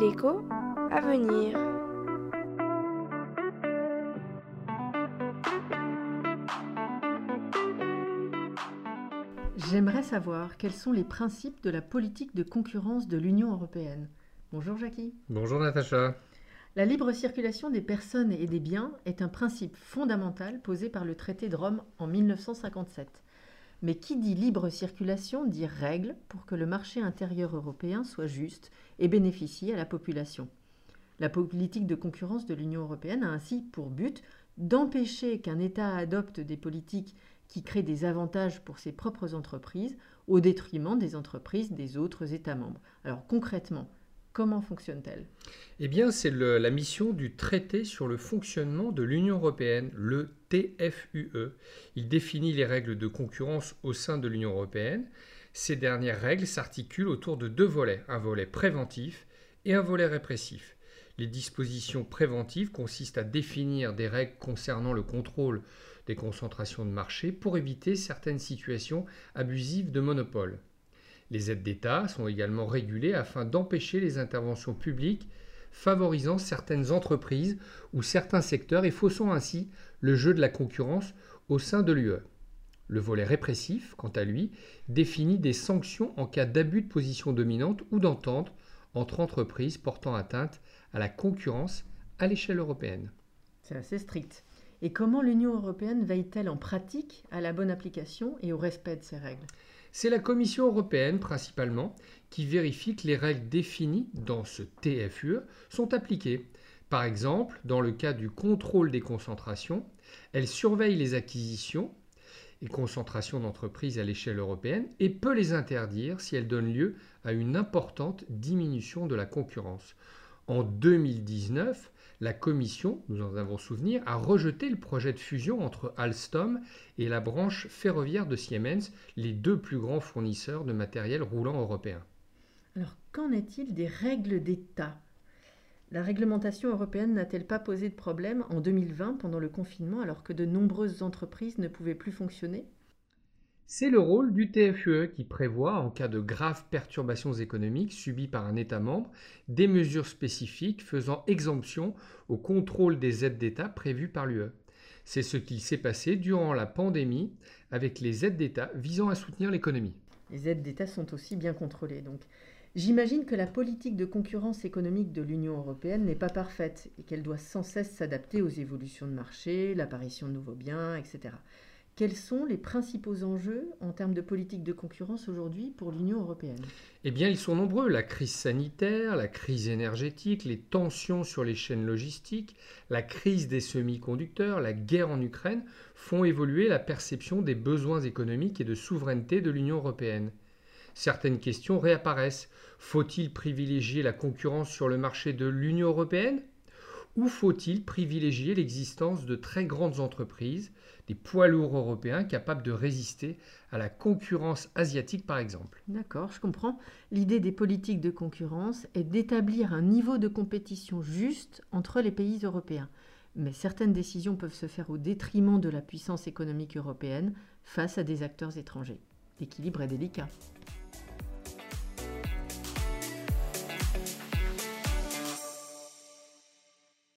L'écho à venir. J'aimerais savoir quels sont les principes de la politique de concurrence de l'Union européenne. Bonjour Jackie. Bonjour Natacha. La libre circulation des personnes et des biens est un principe fondamental posé par le traité de Rome en 1957. Mais qui dit libre circulation dit règles pour que le marché intérieur européen soit juste et bénéficie à la population. La politique de concurrence de l'Union européenne a ainsi pour but d'empêcher qu'un État adopte des politiques qui créent des avantages pour ses propres entreprises au détriment des entreprises des autres États membres. Alors concrètement, comment fonctionne-t-elle? Eh bien, c'est la mission du traité sur le fonctionnement de l'Union européenne, le TFUE. Il définit les règles de concurrence au sein de l'Union européenne. Ces dernières règles s'articulent autour de deux volets, un volet préventif et un volet répressif. Les dispositions préventives consistent à définir des règles concernant le contrôle des concentrations de marché pour éviter certaines situations abusives de monopole. Les aides d'État sont également régulées afin d'empêcher les interventions publiques favorisant certaines entreprises ou certains secteurs et faussant ainsi le jeu de la concurrence au sein de l'UE. Le volet répressif, quant à lui, définit des sanctions en cas d'abus de position dominante ou d'entente entre entreprises portant atteinte à la concurrence à l'échelle européenne. C'est assez strict. Et comment l'Union européenne veille-t-elle en pratique à la bonne application et au respect de ces règles? C'est la Commission européenne principalement qui vérifie que les règles définies dans ce TFUE sont appliquées. Par exemple, dans le cas du contrôle des concentrations, elle surveille les acquisitions et concentrations d'entreprises à l'échelle européenne et peut les interdire si elles donnent lieu à une importante diminution de la concurrence. En 2019, la Commission, nous en avons souvenir, a rejeté le projet de fusion entre Alstom et la branche ferroviaire de Siemens, les deux plus grands fournisseurs de matériel roulant européen. Alors, qu'en est-il des règles d'État? La réglementation européenne n'a-t-elle pas posé de problème en 2020 pendant le confinement alors que de nombreuses entreprises ne pouvaient plus fonctionner? C'est le rôle du TFUE qui prévoit, en cas de graves perturbations économiques subies par un État membre, des mesures spécifiques faisant exemption au contrôle des aides d'État prévues par l'UE. C'est ce qui s'est passé durant la pandémie avec les aides d'État visant à soutenir l'économie. Les aides d'État sont aussi bien contrôlées. Donc, j'imagine que la politique de concurrence économique de l'Union européenne n'est pas parfaite et qu'elle doit sans cesse s'adapter aux évolutions de marché, l'apparition de nouveaux biens, etc. Quels sont les principaux enjeux en termes de politique de concurrence aujourd'hui pour l'Union européenne? Eh bien, ils sont nombreux. La crise sanitaire, la crise énergétique, les tensions sur les chaînes logistiques, la crise des semi-conducteurs, la guerre en Ukraine font évoluer la perception des besoins économiques et de souveraineté de l'Union européenne. Certaines questions réapparaissent. Faut-il privilégier la concurrence sur le marché de l'Union européenne? Ou faut-il privilégier l'existence de très grandes entreprises, des poids lourds européens capables de résister à la concurrence asiatique par exemple? D'accord, je comprends. L'idée des politiques de concurrence est d'établir un niveau de compétition juste entre les pays européens. Mais certaines décisions peuvent se faire au détriment de la puissance économique européenne face à des acteurs étrangers. L'équilibre est délicat.